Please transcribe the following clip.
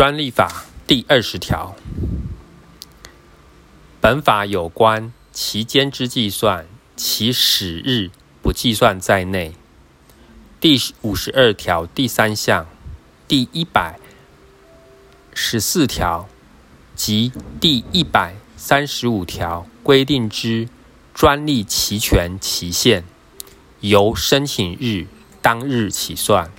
专利法第二十条，本法有关期间之计算，其始日不计算在内。第五十二条第三项、第一百十四条及第一百三十五条规定之专利期权期限，由申请日当日起算。